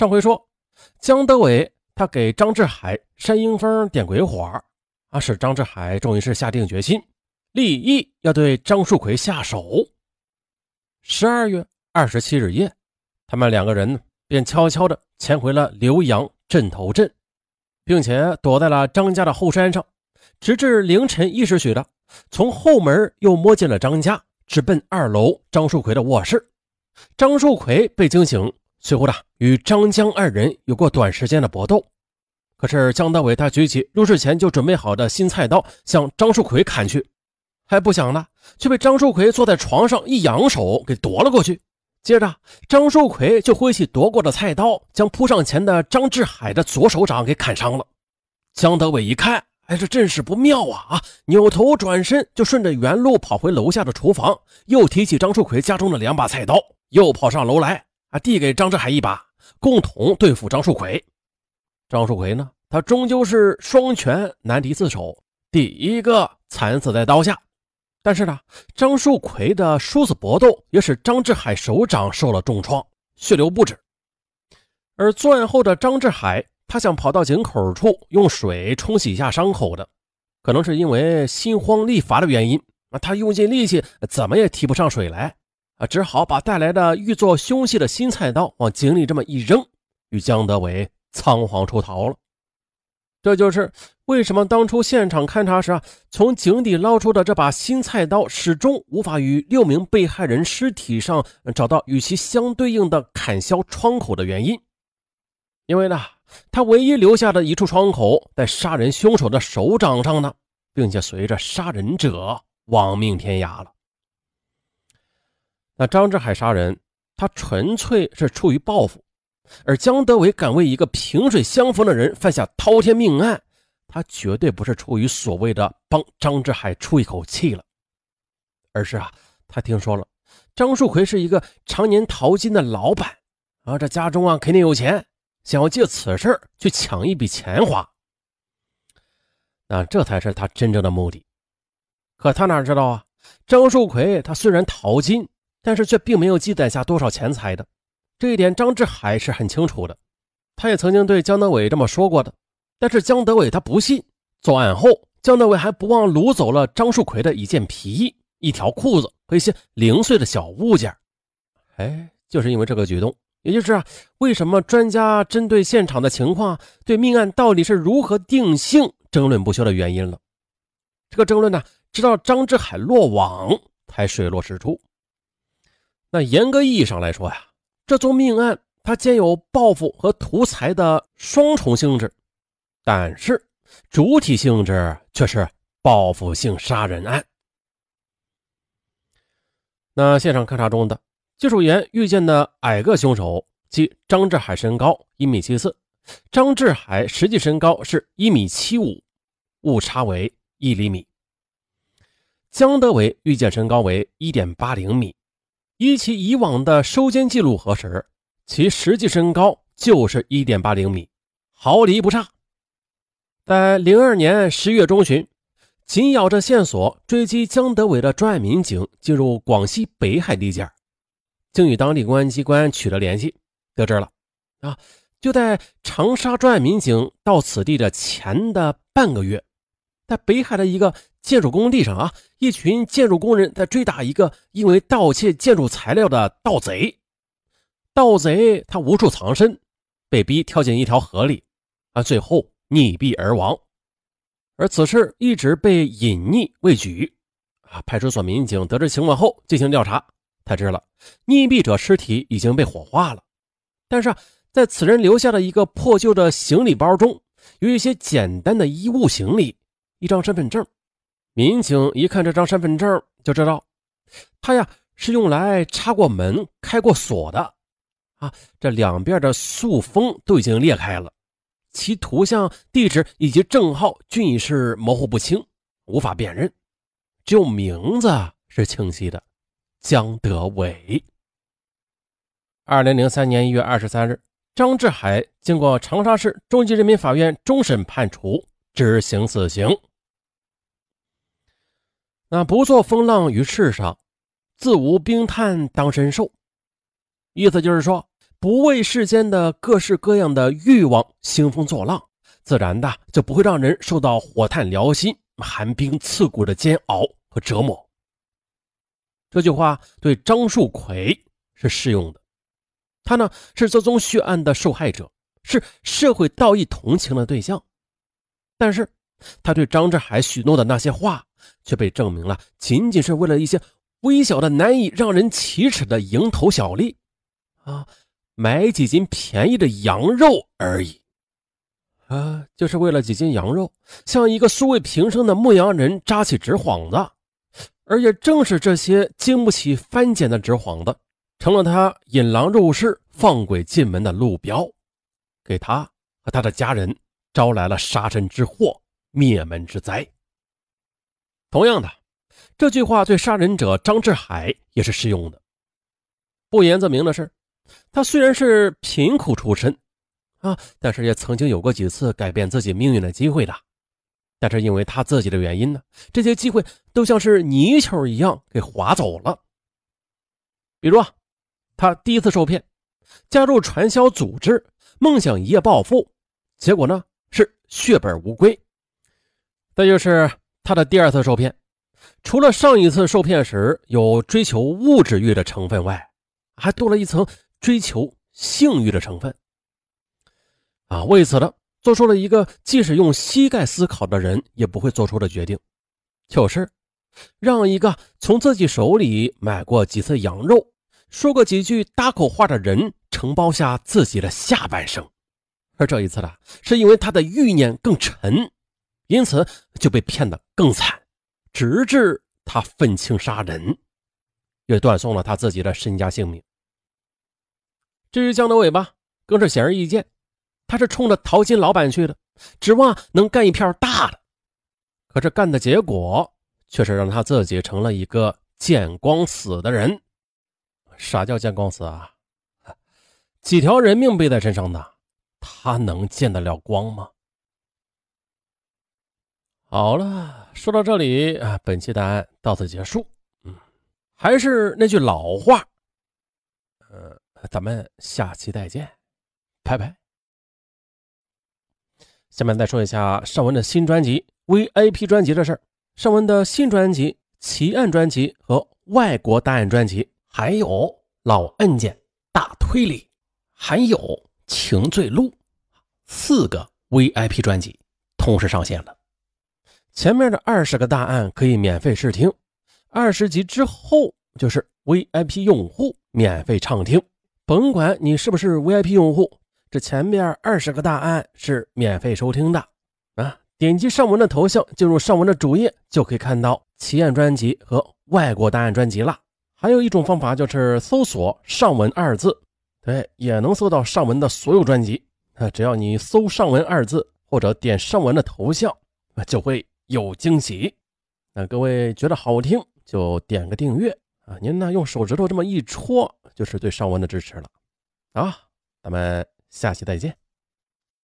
上回说，江德伟他给张志海、山英峰点鬼火，啊，使张志海终于是下定决心，立意要对张树奎下手。十二月二十七日夜，他们两个人便悄悄地潜回了浏阳镇头镇，并且躲在了张家的后山上，直至凌晨一时许的，从后门又摸进了张家，直奔二楼张树奎的卧室。张树奎被惊醒。随后呢，与张江二人有过短时间的搏斗。可是江德伟他举起入室前就准备好的新菜刀，向张树奎砍去，还不想呢，却被张树奎坐在床上一扬手给夺了过去。接着，张树奎就挥起夺过的菜刀，将扑上前的张志海的左手掌给砍伤了。江德伟一看，哎，这阵势不妙啊！啊，扭头转身就顺着原路跑回楼下的厨房，又提起张树奎家中的两把菜刀，又跑上楼来。啊！递给张志海一把，共同对付张树奎。张树奎呢？他终究是双拳难敌四手，第一个惨死在刀下。但是呢，张树奎的殊死搏斗也使张志海手掌受了重创，血流不止。而作案后的张志海，他想跑到井口处用水冲洗一下伤口的，可能是因为心慌力乏的原因啊，他用尽力气，怎么也提不上水来。啊，只好把带来的预做凶器的新菜刀往井里这么一扔，与江德伟仓皇出逃了。这就是为什么当初现场勘查时啊，从井底捞出的这把新菜刀始终无法与六名被害人尸体上找到与其相对应的砍削窗口的原因。因为呢，他唯一留下的一处窗口在杀人凶手的手掌上呢，并且随着杀人者亡命天涯了。那张志海杀人，他纯粹是出于报复；而江德伟敢为一个萍水相逢的人犯下滔天命案，他绝对不是出于所谓的帮张志海出一口气了，而是啊，他听说了张树奎是一个常年淘金的老板啊，这家中啊肯定有钱，想要借此事去抢一笔钱花。那这才是他真正的目的。可他哪知道啊，张树奎他虽然淘金。但是却并没有积攒下多少钱财的，这一点张志海是很清楚的。他也曾经对江德伟这么说过的，但是江德伟他不信。作案后，江德伟还不忘掳走了张树奎的一件皮衣、一条裤子和一些零碎的小物件。哎，就是因为这个举动，也就是啊，为什么专家针对现场的情况，对命案到底是如何定性争论不休的原因了。这个争论呢，直到张志海落网才水落石出。那严格意义上来说呀，这宗命案它兼有报复和图财的双重性质，但是主体性质却是报复性杀人案。那现场勘查中的技术员遇见的矮个凶手，即张志海身高一米七四，张志海实际身高是一米七五，误差为一厘米。江德伟遇见身高为一点八零米。依其以往的收监记录核实，其实际身高就是一点八零米，毫厘不差。在零二年十月中旬，紧咬着线索追击江德伟的专案民警进入广西北海地界，经与当地公安机关取得联系，得知了啊，就在长沙专案民警到此地的前的半个月，在北海的一个。建筑工地上啊，一群建筑工人在追打一个因为盗窃建筑材料的盗贼。盗贼他无处藏身，被逼跳进一条河里，啊，最后溺毙而亡。而此事一直被隐匿未举。啊，派出所民警得知情况后进行调查，才知了溺毙者尸体已经被火化了。但是在此人留下的一个破旧的行李包中，有一些简单的衣物行李，一张身份证。民警一看这张身份证，就知道他呀是用来插过门、开过锁的啊。这两边的塑封都已经裂开了，其图像、地址以及证号均已是模糊不清，无法辨认，只有名字是清晰的：江德伟。二零零三年一月二十三日，张志海经过长沙市中级人民法院终审判处，执行死刑。那不做风浪于世上，自无冰炭当身受。意思就是说，不为世间的各式各样的欲望兴风作浪，自然的就不会让人受到火炭燎心、寒冰刺骨的煎熬和折磨。这句话对张树奎是适用的，他呢是这宗血案的受害者，是社会道义同情的对象，但是他对张志海许诺的那些话，却被证明了仅仅是为了一些微小的、难以让人启齿的蝇头小利啊，买几斤便宜的羊肉而已啊，就是为了几斤羊肉，向一个素未平生的牧羊人扎起纸幌子。而也正是这些经不起翻检的纸幌子，成了他引狼入室、放鬼进门的路标，给他和他的家人招来了杀身之祸、灭门之灾。同样的，这句话对杀人者张志海也是适用的。不言则明的是，他虽然是贫苦出身啊，但是也曾经有过几次改变自己命运的机会的。但是因为他自己的原因呢，这些机会都像是泥鳅一样给划走了。比如啊，他第一次受骗，加入传销组织，梦想一夜暴富，结果呢是血本无归。再就是他的第二次受骗，除了上一次受骗时有追求物质欲的成分外，还多了一层追求性欲的成分。啊，为此呢。做出了一个即使用膝盖思考的人也不会做出的决定，就是让一个从自己手里买过几次羊肉、说过几句搭口话的人承包下自己的下半生。而这一次呢，是因为他的欲念更沉，因此就被骗得更惨，直至他愤青杀人，也断送了他自己的身家性命。至于江德伟吧，更是显而易见。他是冲着淘金老板去的，指望能干一片大的，可是干的结果却是让他自己成了一个见光死的人。啥叫见光死啊？几条人命背在身上的，他能见得了光吗？好了，说到这里啊，本期答案到此结束。嗯，还是那句老话，呃，咱们下期再见，拜拜。下面再说一下尚文的新专辑 VIP 专辑的事儿。尚文的新专辑、奇案专辑和外国大案专辑，还有老案件大推理，还有情罪录，四个 VIP 专辑同时上线了。前面的二十个大案可以免费试听，二十集之后就是 VIP 用户免费畅听，甭管你是不是 VIP 用户。这前面二十个大案是免费收听的啊！点击上文的头像，进入上文的主页，就可以看到奇案专辑和外国大案专辑了。还有一种方法就是搜索“上文”二字，对，也能搜到上文的所有专辑啊！只要你搜“上文”二字，或者点上文的头像，啊就会有惊喜。那各位觉得好听，就点个订阅啊！您呢用手指头这么一戳，就是对上文的支持了啊！咱们。下期再见。